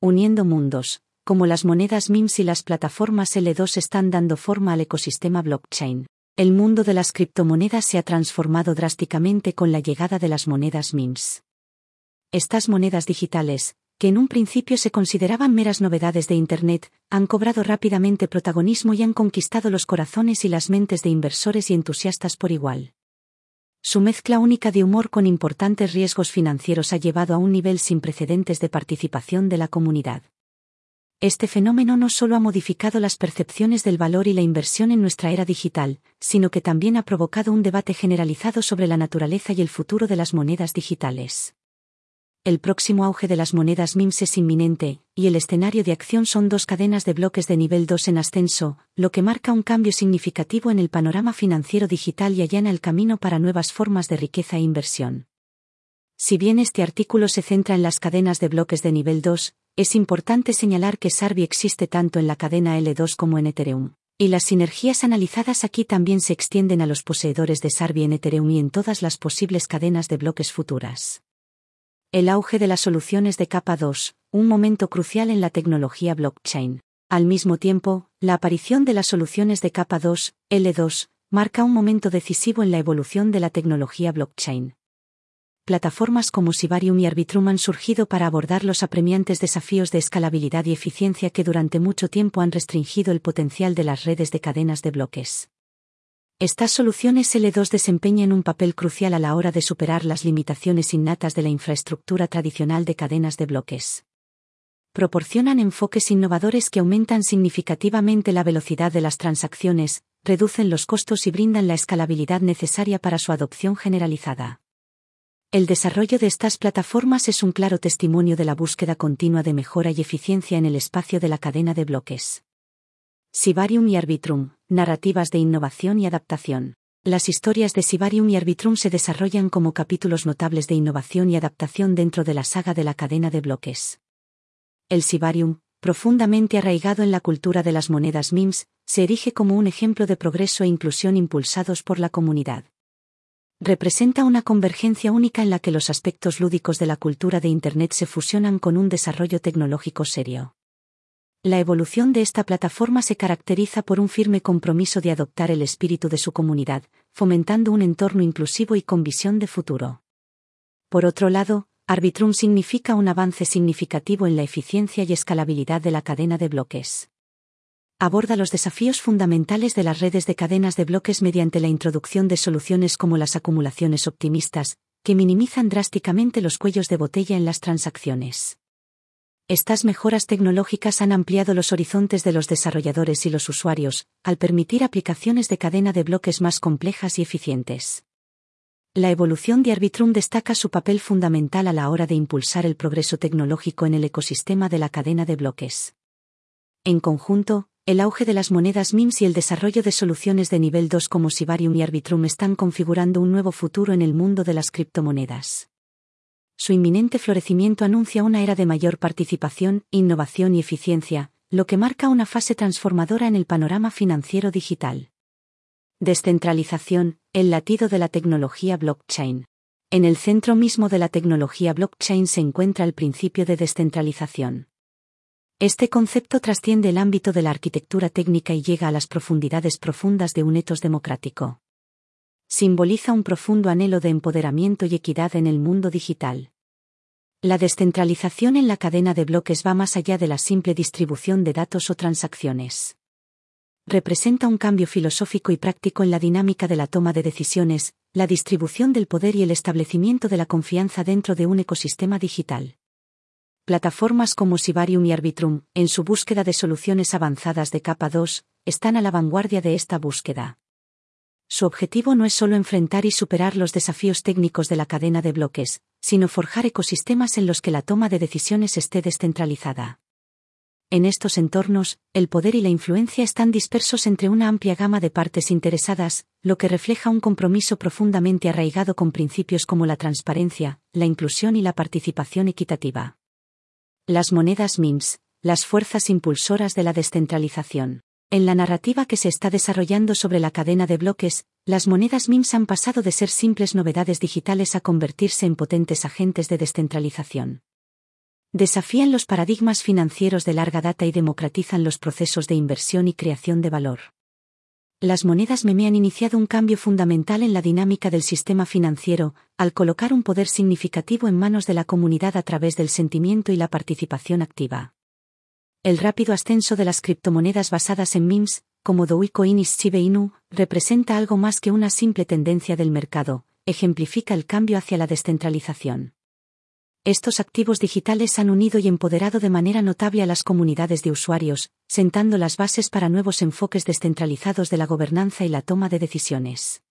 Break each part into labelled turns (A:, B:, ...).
A: Uniendo mundos, como las monedas MIMS y las plataformas L2 están dando forma al ecosistema blockchain. El mundo de las criptomonedas se ha transformado drásticamente con la llegada de las monedas MIMS. Estas monedas digitales, que en un principio se consideraban meras novedades de Internet, han cobrado rápidamente protagonismo y han conquistado los corazones y las mentes de inversores y entusiastas por igual. Su mezcla única de humor con importantes riesgos financieros ha llevado a un nivel sin precedentes de participación de la comunidad. Este fenómeno no solo ha modificado las percepciones del valor y la inversión en nuestra era digital, sino que también ha provocado un debate generalizado sobre la naturaleza y el futuro de las monedas digitales. El próximo auge de las monedas MIMS es inminente, y el escenario de acción son dos cadenas de bloques de nivel 2 en ascenso, lo que marca un cambio significativo en el panorama financiero digital y allana el camino para nuevas formas de riqueza e inversión. Si bien este artículo se centra en las cadenas de bloques de nivel 2, es importante señalar que Sarbi existe tanto en la cadena L2 como en Ethereum. Y las sinergias analizadas aquí también se extienden a los poseedores de Sarbi en Ethereum y en todas las posibles cadenas de bloques futuras. El auge de las soluciones de capa 2, un momento crucial en la tecnología blockchain. Al mismo tiempo, la aparición de las soluciones de capa 2, L2, marca un momento decisivo en la evolución de la tecnología blockchain plataformas como Sibarium y Arbitrum han surgido para abordar los apremiantes desafíos de escalabilidad y eficiencia que durante mucho tiempo han restringido el potencial de las redes de cadenas de bloques. Estas soluciones L2 desempeñan un papel crucial a la hora de superar las limitaciones innatas de la infraestructura tradicional de cadenas de bloques. Proporcionan enfoques innovadores que aumentan significativamente la velocidad de las transacciones, reducen los costos y brindan la escalabilidad necesaria para su adopción generalizada. El desarrollo de estas plataformas es un claro testimonio de la búsqueda continua de mejora y eficiencia en el espacio de la cadena de bloques. Sibarium y Arbitrum, narrativas de innovación y adaptación. Las historias de Sibarium y Arbitrum se desarrollan como capítulos notables de innovación y adaptación dentro de la saga de la cadena de bloques. El Sibarium, profundamente arraigado en la cultura de las monedas MIMS, se erige como un ejemplo de progreso e inclusión impulsados por la comunidad representa una convergencia única en la que los aspectos lúdicos de la cultura de Internet se fusionan con un desarrollo tecnológico serio. La evolución de esta plataforma se caracteriza por un firme compromiso de adoptar el espíritu de su comunidad, fomentando un entorno inclusivo y con visión de futuro. Por otro lado, Arbitrum significa un avance significativo en la eficiencia y escalabilidad de la cadena de bloques aborda los desafíos fundamentales de las redes de cadenas de bloques mediante la introducción de soluciones como las acumulaciones optimistas, que minimizan drásticamente los cuellos de botella en las transacciones. Estas mejoras tecnológicas han ampliado los horizontes de los desarrolladores y los usuarios, al permitir aplicaciones de cadena de bloques más complejas y eficientes. La evolución de Arbitrum destaca su papel fundamental a la hora de impulsar el progreso tecnológico en el ecosistema de la cadena de bloques. En conjunto, el auge de las monedas MIMS y el desarrollo de soluciones de nivel 2 como Sibarium y Arbitrum están configurando un nuevo futuro en el mundo de las criptomonedas. Su inminente florecimiento anuncia una era de mayor participación, innovación y eficiencia, lo que marca una fase transformadora en el panorama financiero digital. Descentralización, el latido de la tecnología blockchain. En el centro mismo de la tecnología blockchain se encuentra el principio de descentralización. Este concepto trasciende el ámbito de la arquitectura técnica y llega a las profundidades profundas de un etos democrático. Simboliza un profundo anhelo de empoderamiento y equidad en el mundo digital. La descentralización en la cadena de bloques va más allá de la simple distribución de datos o transacciones. Representa un cambio filosófico y práctico en la dinámica de la toma de decisiones, la distribución del poder y el establecimiento de la confianza dentro de un ecosistema digital plataformas como Sibarium y Arbitrum, en su búsqueda de soluciones avanzadas de capa 2, están a la vanguardia de esta búsqueda. Su objetivo no es solo enfrentar y superar los desafíos técnicos de la cadena de bloques, sino forjar ecosistemas en los que la toma de decisiones esté descentralizada. En estos entornos, el poder y la influencia están dispersos entre una amplia gama de partes interesadas, lo que refleja un compromiso profundamente arraigado con principios como la transparencia, la inclusión y la participación equitativa. Las monedas MIMS, las fuerzas impulsoras de la descentralización. En la narrativa que se está desarrollando sobre la cadena de bloques, las monedas MIMS han pasado de ser simples novedades digitales a convertirse en potentes agentes de descentralización. Desafían los paradigmas financieros de larga data y democratizan los procesos de inversión y creación de valor. Las monedas meme han iniciado un cambio fundamental en la dinámica del sistema financiero, al colocar un poder significativo en manos de la comunidad a través del sentimiento y la participación activa. El rápido ascenso de las criptomonedas basadas en memes, como Dogecoin y Shiba Inu, representa algo más que una simple tendencia del mercado, ejemplifica el cambio hacia la descentralización. Estos activos digitales han unido y empoderado de manera notable a las comunidades de usuarios, sentando las bases para nuevos enfoques descentralizados de la gobernanza y la toma de decisiones.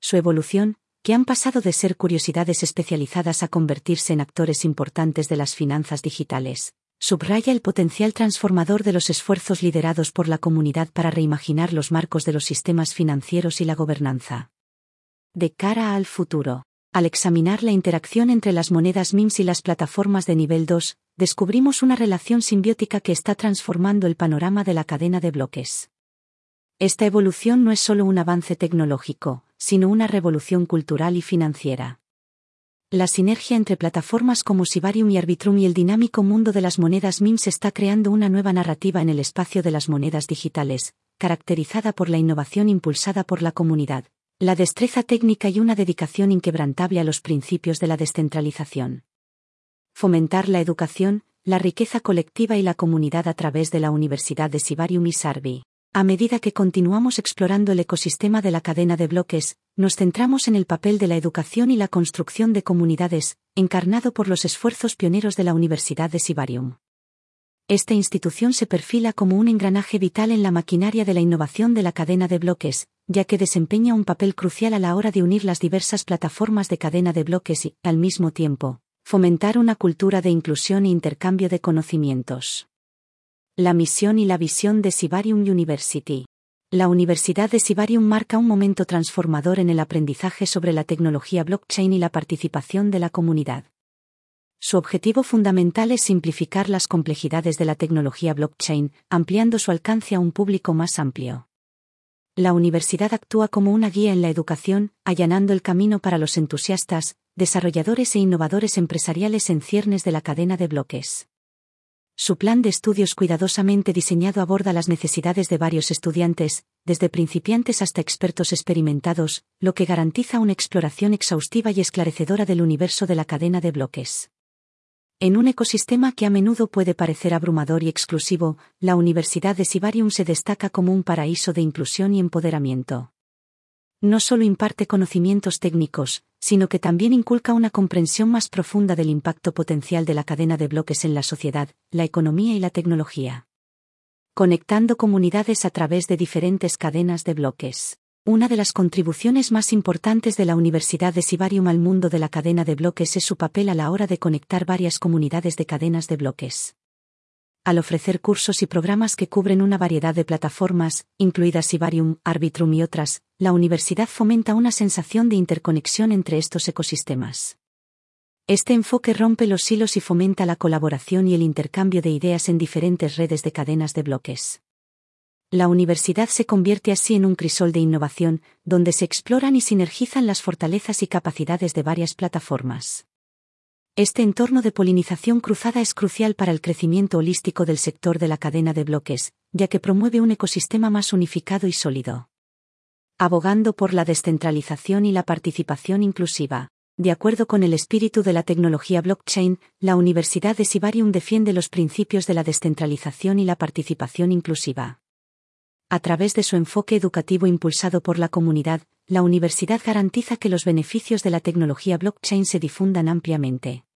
A: Su evolución, que han pasado de ser curiosidades especializadas a convertirse en actores importantes de las finanzas digitales, subraya el potencial transformador de los esfuerzos liderados por la comunidad para reimaginar los marcos de los sistemas financieros y la gobernanza. De cara al futuro. Al examinar la interacción entre las monedas MIMS y las plataformas de nivel 2, descubrimos una relación simbiótica que está transformando el panorama de la cadena de bloques. Esta evolución no es solo un avance tecnológico, sino una revolución cultural y financiera. La sinergia entre plataformas como Sibarium y Arbitrum y el dinámico mundo de las monedas MIMS está creando una nueva narrativa en el espacio de las monedas digitales, caracterizada por la innovación impulsada por la comunidad, la destreza técnica y una dedicación inquebrantable a los principios de la descentralización. Fomentar la educación, la riqueza colectiva y la comunidad a través de la Universidad de Sibarium y Sarbi. A medida que continuamos explorando el ecosistema de la cadena de bloques, nos centramos en el papel de la educación y la construcción de comunidades, encarnado por los esfuerzos pioneros de la Universidad de Sibarium. Esta institución se perfila como un engranaje vital en la maquinaria de la innovación de la cadena de bloques, ya que desempeña un papel crucial a la hora de unir las diversas plataformas de cadena de bloques y, al mismo tiempo, fomentar una cultura de inclusión e intercambio de conocimientos. La misión y la visión de Sibarium University. La Universidad de Sibarium marca un momento transformador en el aprendizaje sobre la tecnología blockchain y la participación de la comunidad. Su objetivo fundamental es simplificar las complejidades de la tecnología blockchain, ampliando su alcance a un público más amplio la universidad actúa como una guía en la educación, allanando el camino para los entusiastas, desarrolladores e innovadores empresariales en ciernes de la cadena de bloques. Su plan de estudios cuidadosamente diseñado aborda las necesidades de varios estudiantes, desde principiantes hasta expertos experimentados, lo que garantiza una exploración exhaustiva y esclarecedora del universo de la cadena de bloques. En un ecosistema que a menudo puede parecer abrumador y exclusivo, la Universidad de Sibarium se destaca como un paraíso de inclusión y empoderamiento. No solo imparte conocimientos técnicos, sino que también inculca una comprensión más profunda del impacto potencial de la cadena de bloques en la sociedad, la economía y la tecnología. Conectando comunidades a través de diferentes cadenas de bloques. Una de las contribuciones más importantes de la Universidad de Sibarium al mundo de la cadena de bloques es su papel a la hora de conectar varias comunidades de cadenas de bloques. Al ofrecer cursos y programas que cubren una variedad de plataformas, incluidas Sibarium, Arbitrum y otras, la universidad fomenta una sensación de interconexión entre estos ecosistemas. Este enfoque rompe los hilos y fomenta la colaboración y el intercambio de ideas en diferentes redes de cadenas de bloques. La universidad se convierte así en un crisol de innovación, donde se exploran y sinergizan las fortalezas y capacidades de varias plataformas. Este entorno de polinización cruzada es crucial para el crecimiento holístico del sector de la cadena de bloques, ya que promueve un ecosistema más unificado y sólido. Abogando por la descentralización y la participación inclusiva. De acuerdo con el espíritu de la tecnología blockchain, la Universidad de Sibarium defiende los principios de la descentralización y la participación inclusiva. A través de su enfoque educativo impulsado por la comunidad, la universidad garantiza que los beneficios de la tecnología blockchain se difundan ampliamente.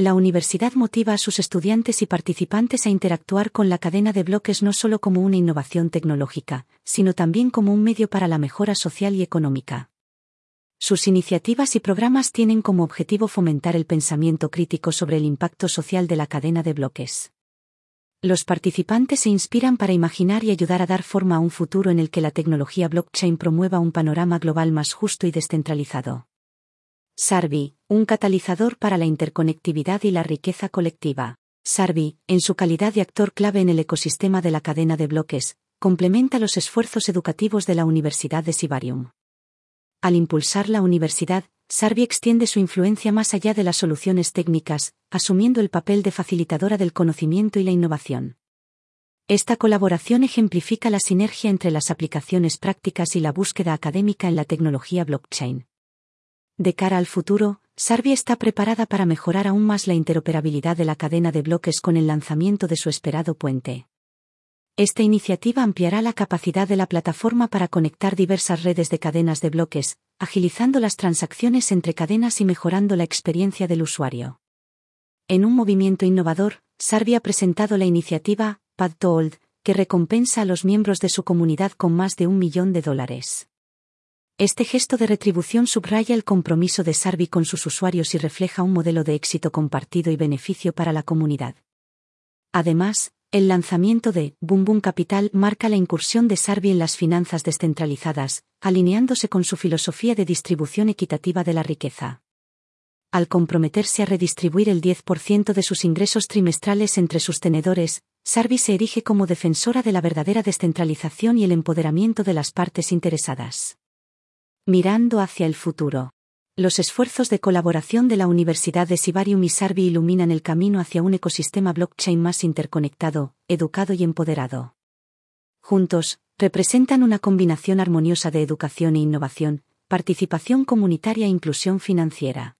A: La universidad motiva a sus estudiantes y participantes a interactuar con la cadena de bloques no solo como una innovación tecnológica, sino también como un medio para la mejora social y económica. Sus iniciativas y programas tienen como objetivo fomentar el pensamiento crítico sobre el impacto social de la cadena de bloques. Los participantes se inspiran para imaginar y ayudar a dar forma a un futuro en el que la tecnología blockchain promueva un panorama global más justo y descentralizado. Sarbi, un catalizador para la interconectividad y la riqueza colectiva. Sarbi, en su calidad de actor clave en el ecosistema de la cadena de bloques, complementa los esfuerzos educativos de la Universidad de Sibarium. Al impulsar la universidad, Sarvi extiende su influencia más allá de las soluciones técnicas, asumiendo el papel de facilitadora del conocimiento y la innovación. Esta colaboración ejemplifica la sinergia entre las aplicaciones prácticas y la búsqueda académica en la tecnología blockchain. De cara al futuro, Sarvi está preparada para mejorar aún más la interoperabilidad de la cadena de bloques con el lanzamiento de su esperado puente. Esta iniciativa ampliará la capacidad de la plataforma para conectar diversas redes de cadenas de bloques, agilizando las transacciones entre cadenas y mejorando la experiencia del usuario. En un movimiento innovador, Sarvi ha presentado la iniciativa Pad Told, que recompensa a los miembros de su comunidad con más de un millón de dólares. Este gesto de retribución subraya el compromiso de Sarvi con sus usuarios y refleja un modelo de éxito compartido y beneficio para la comunidad. Además, el lanzamiento de Boom Boom Capital marca la incursión de Sarvi en las finanzas descentralizadas, alineándose con su filosofía de distribución equitativa de la riqueza. Al comprometerse a redistribuir el 10% de sus ingresos trimestrales entre sus tenedores, Sarvi se erige como defensora de la verdadera descentralización y el empoderamiento de las partes interesadas. Mirando hacia el futuro los esfuerzos de colaboración de la Universidad de Sibarium y Sarvi iluminan el camino hacia un ecosistema blockchain más interconectado, educado y empoderado. Juntos, representan una combinación armoniosa de educación e innovación, participación comunitaria e inclusión financiera.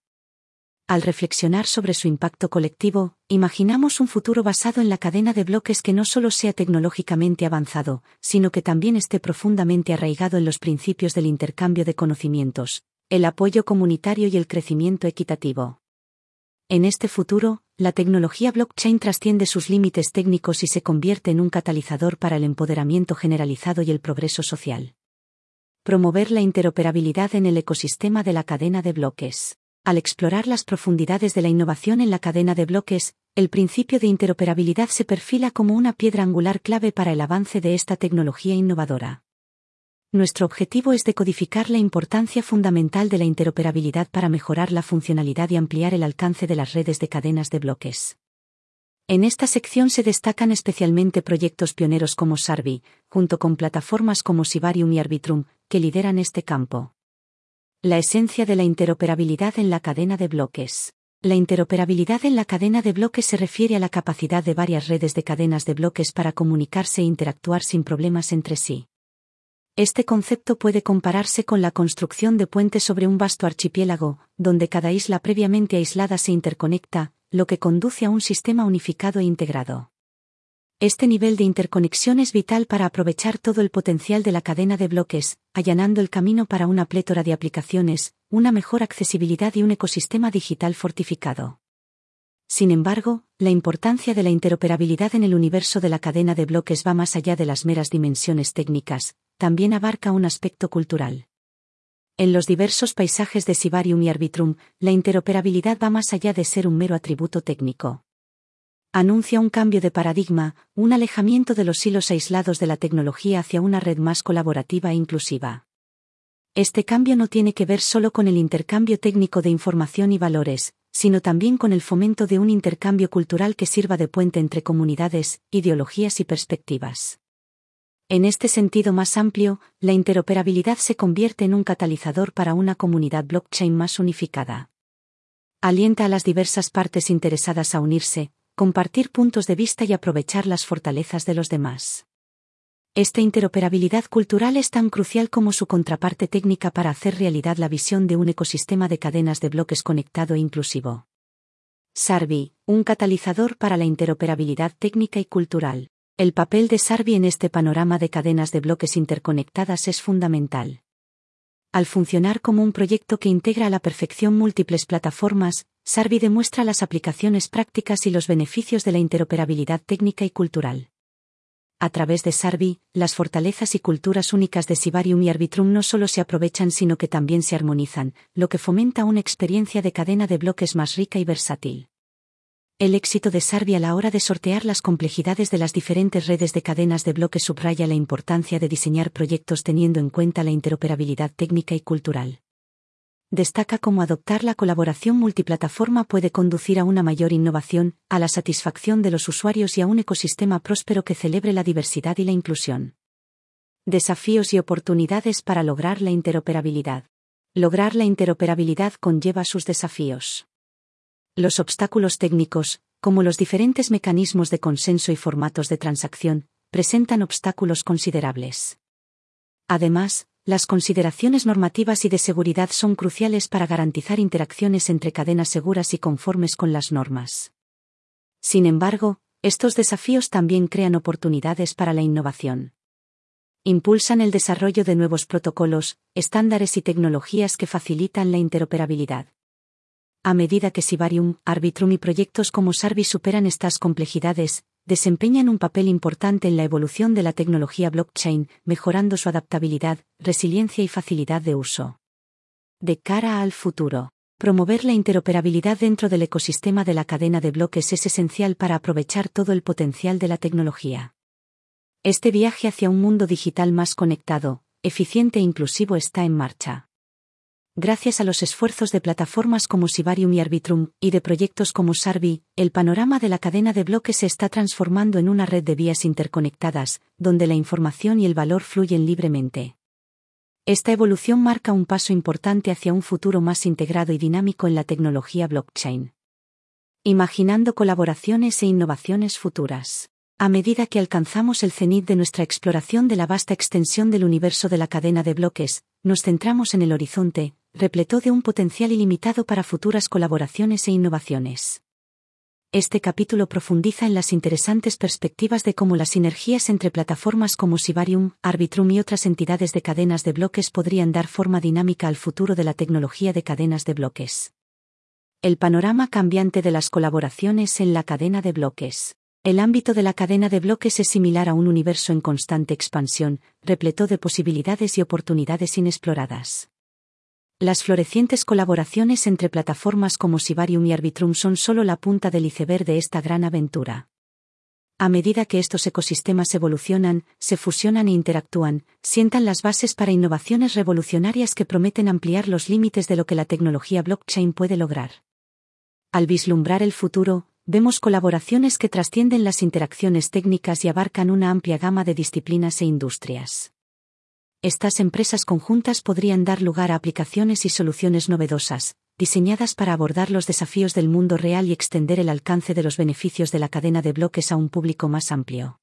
A: Al reflexionar sobre su impacto colectivo, imaginamos un futuro basado en la cadena de bloques que no solo sea tecnológicamente avanzado, sino que también esté profundamente arraigado en los principios del intercambio de conocimientos, el apoyo comunitario y el crecimiento equitativo. En este futuro, la tecnología blockchain trasciende sus límites técnicos y se convierte en un catalizador para el empoderamiento generalizado y el progreso social. Promover la interoperabilidad en el ecosistema de la cadena de bloques. Al explorar las profundidades de la innovación en la cadena de bloques, el principio de interoperabilidad se perfila como una piedra angular clave para el avance de esta tecnología innovadora. Nuestro objetivo es decodificar la importancia fundamental de la interoperabilidad para mejorar la funcionalidad y ampliar el alcance de las redes de cadenas de bloques. En esta sección se destacan especialmente proyectos pioneros como Sarvi, junto con plataformas como Sibarium y Arbitrum, que lideran este campo. La esencia de la interoperabilidad en la cadena de bloques. La interoperabilidad en la cadena de bloques se refiere a la capacidad de varias redes de cadenas de bloques para comunicarse e interactuar sin problemas entre sí. Este concepto puede compararse con la construcción de puentes sobre un vasto archipiélago, donde cada isla previamente aislada se interconecta, lo que conduce a un sistema unificado e integrado. Este nivel de interconexión es vital para aprovechar todo el potencial de la cadena de bloques, allanando el camino para una plétora de aplicaciones, una mejor accesibilidad y un ecosistema digital fortificado. Sin embargo, la importancia de la interoperabilidad en el universo de la cadena de bloques va más allá de las meras dimensiones técnicas, también abarca un aspecto cultural. En los diversos paisajes de Sibarium y Arbitrum, la interoperabilidad va más allá de ser un mero atributo técnico. Anuncia un cambio de paradigma, un alejamiento de los hilos aislados de la tecnología hacia una red más colaborativa e inclusiva. Este cambio no tiene que ver solo con el intercambio técnico de información y valores, sino también con el fomento de un intercambio cultural que sirva de puente entre comunidades, ideologías y perspectivas. En este sentido más amplio, la interoperabilidad se convierte en un catalizador para una comunidad blockchain más unificada. Alienta a las diversas partes interesadas a unirse, compartir puntos de vista y aprovechar las fortalezas de los demás. Esta interoperabilidad cultural es tan crucial como su contraparte técnica para hacer realidad la visión de un ecosistema de cadenas de bloques conectado e inclusivo. Sarvi, un catalizador para la interoperabilidad técnica y cultural. El papel de Sarvi en este panorama de cadenas de bloques interconectadas es fundamental. Al funcionar como un proyecto que integra a la perfección múltiples plataformas, Sarvi demuestra las aplicaciones prácticas y los beneficios de la interoperabilidad técnica y cultural. A través de Sarvi, las fortalezas y culturas únicas de Sibarium y Arbitrum no solo se aprovechan sino que también se armonizan, lo que fomenta una experiencia de cadena de bloques más rica y versátil. El éxito de Sarvi a la hora de sortear las complejidades de las diferentes redes de cadenas de bloques subraya la importancia de diseñar proyectos teniendo en cuenta la interoperabilidad técnica y cultural. Destaca cómo adoptar la colaboración multiplataforma puede conducir a una mayor innovación, a la satisfacción de los usuarios y a un ecosistema próspero que celebre la diversidad y la inclusión. Desafíos y oportunidades para lograr la interoperabilidad. Lograr la interoperabilidad conlleva sus desafíos. Los obstáculos técnicos, como los diferentes mecanismos de consenso y formatos de transacción, presentan obstáculos considerables. Además, las consideraciones normativas y de seguridad son cruciales para garantizar interacciones entre cadenas seguras y conformes con las normas. Sin embargo, estos desafíos también crean oportunidades para la innovación impulsan el desarrollo de nuevos protocolos, estándares y tecnologías que facilitan la interoperabilidad. A medida que Sibarium, Arbitrum y proyectos como Sarvi superan estas complejidades, desempeñan un papel importante en la evolución de la tecnología blockchain, mejorando su adaptabilidad, resiliencia y facilidad de uso. De cara al futuro, promover la interoperabilidad dentro del ecosistema de la cadena de bloques es esencial para aprovechar todo el potencial de la tecnología. Este viaje hacia un mundo digital más conectado, eficiente e inclusivo está en marcha. Gracias a los esfuerzos de plataformas como Sibarium y Arbitrum, y de proyectos como Sarvi, el panorama de la cadena de bloques se está transformando en una red de vías interconectadas, donde la información y el valor fluyen libremente. Esta evolución marca un paso importante hacia un futuro más integrado y dinámico en la tecnología blockchain. Imaginando colaboraciones e innovaciones futuras. A medida que alcanzamos el cenit de nuestra exploración de la vasta extensión del universo de la cadena de bloques, nos centramos en el horizonte, repleto de un potencial ilimitado para futuras colaboraciones e innovaciones. Este capítulo profundiza en las interesantes perspectivas de cómo las sinergias entre plataformas como Sibarium, Arbitrum y otras entidades de cadenas de bloques podrían dar forma dinámica al futuro de la tecnología de cadenas de bloques. El panorama cambiante de las colaboraciones en la cadena de bloques. El ámbito de la cadena de bloques es similar a un universo en constante expansión, repleto de posibilidades y oportunidades inexploradas. Las florecientes colaboraciones entre plataformas como Sibarium y Arbitrum son solo la punta del iceberg de esta gran aventura. A medida que estos ecosistemas evolucionan, se fusionan e interactúan, sientan las bases para innovaciones revolucionarias que prometen ampliar los límites de lo que la tecnología blockchain puede lograr. Al vislumbrar el futuro, vemos colaboraciones que trascienden las interacciones técnicas y abarcan una amplia gama de disciplinas e industrias. Estas empresas conjuntas podrían dar lugar a aplicaciones y soluciones novedosas, diseñadas para abordar los desafíos del mundo real y extender el alcance de los beneficios de la cadena de bloques a un público más amplio.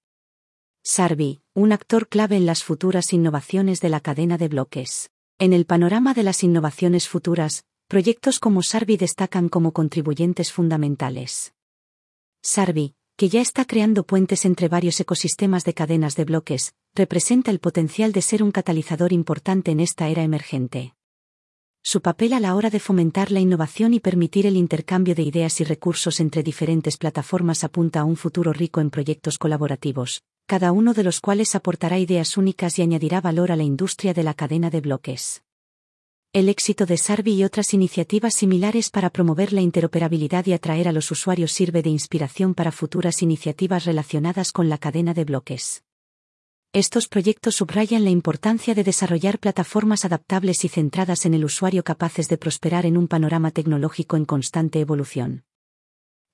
A: Sarvi, un actor clave en las futuras innovaciones de la cadena de bloques. En el panorama de las innovaciones futuras, proyectos como Sarvi destacan como contribuyentes fundamentales. Sarvi, que ya está creando puentes entre varios ecosistemas de cadenas de bloques, representa el potencial de ser un catalizador importante en esta era emergente. Su papel a la hora de fomentar la innovación y permitir el intercambio de ideas y recursos entre diferentes plataformas apunta a un futuro rico en proyectos colaborativos, cada uno de los cuales aportará ideas únicas y añadirá valor a la industria de la cadena de bloques el éxito de Sarvi y otras iniciativas similares para promover la interoperabilidad y atraer a los usuarios sirve de inspiración para futuras iniciativas relacionadas con la cadena de bloques. Estos proyectos subrayan la importancia de desarrollar plataformas adaptables y centradas en el usuario capaces de prosperar en un panorama tecnológico en constante evolución.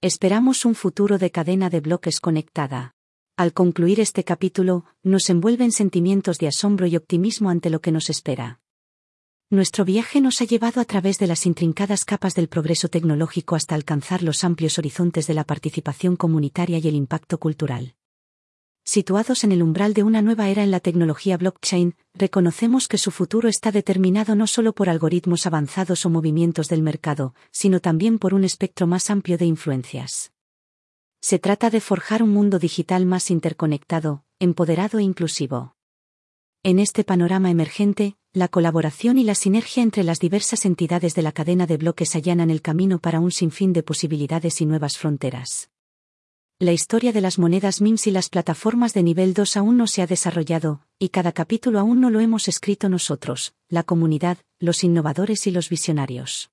A: Esperamos un futuro de cadena de bloques conectada. Al concluir este capítulo, nos envuelven sentimientos de asombro y optimismo ante lo que nos espera. Nuestro viaje nos ha llevado a través de las intrincadas capas del progreso tecnológico hasta alcanzar los amplios horizontes de la participación comunitaria y el impacto cultural. Situados en el umbral de una nueva era en la tecnología blockchain, reconocemos que su futuro está determinado no solo por algoritmos avanzados o movimientos del mercado, sino también por un espectro más amplio de influencias. Se trata de forjar un mundo digital más interconectado, empoderado e inclusivo. En este panorama emergente, la colaboración y la sinergia entre las diversas entidades de la cadena de bloques allanan el camino para un sinfín de posibilidades y nuevas fronteras. La historia de las monedas MIMS y las plataformas de nivel 2 aún no se ha desarrollado, y cada capítulo aún no lo hemos escrito nosotros, la comunidad, los innovadores y los visionarios.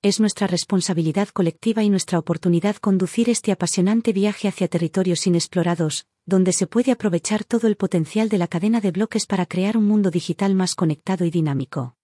A: Es nuestra responsabilidad colectiva y nuestra oportunidad conducir este apasionante viaje hacia territorios inexplorados, donde se puede aprovechar todo el potencial de la cadena de bloques para crear un mundo digital más conectado y dinámico.